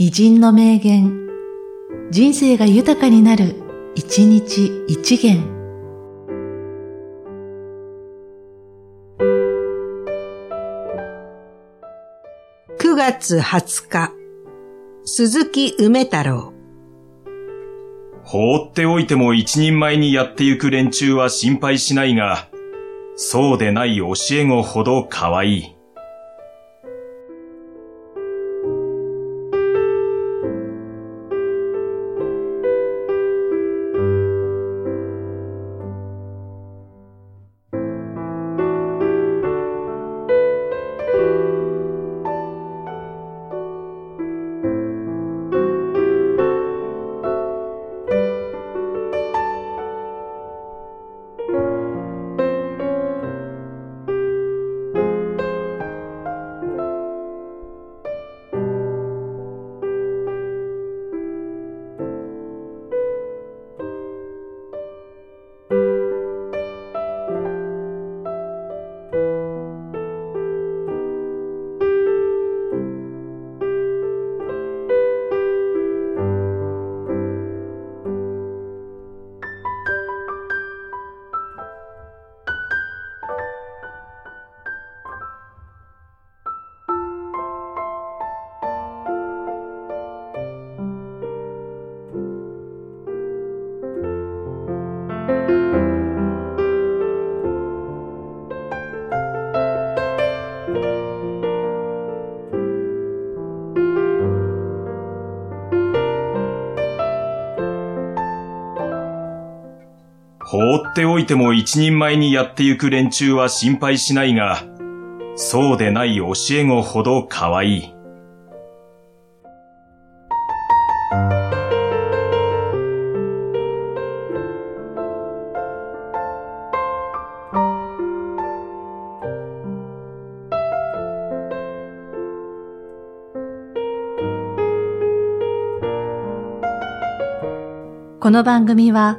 偉人の名言、人生が豊かになる、一日一元。9月20日、鈴木梅太郎。放っておいても一人前にやってゆく連中は心配しないが、そうでない教え子ほど可愛い。放っておいても一人前にやってゆく連中は心配しないが、そうでない教え子ほど可愛い。この番組は、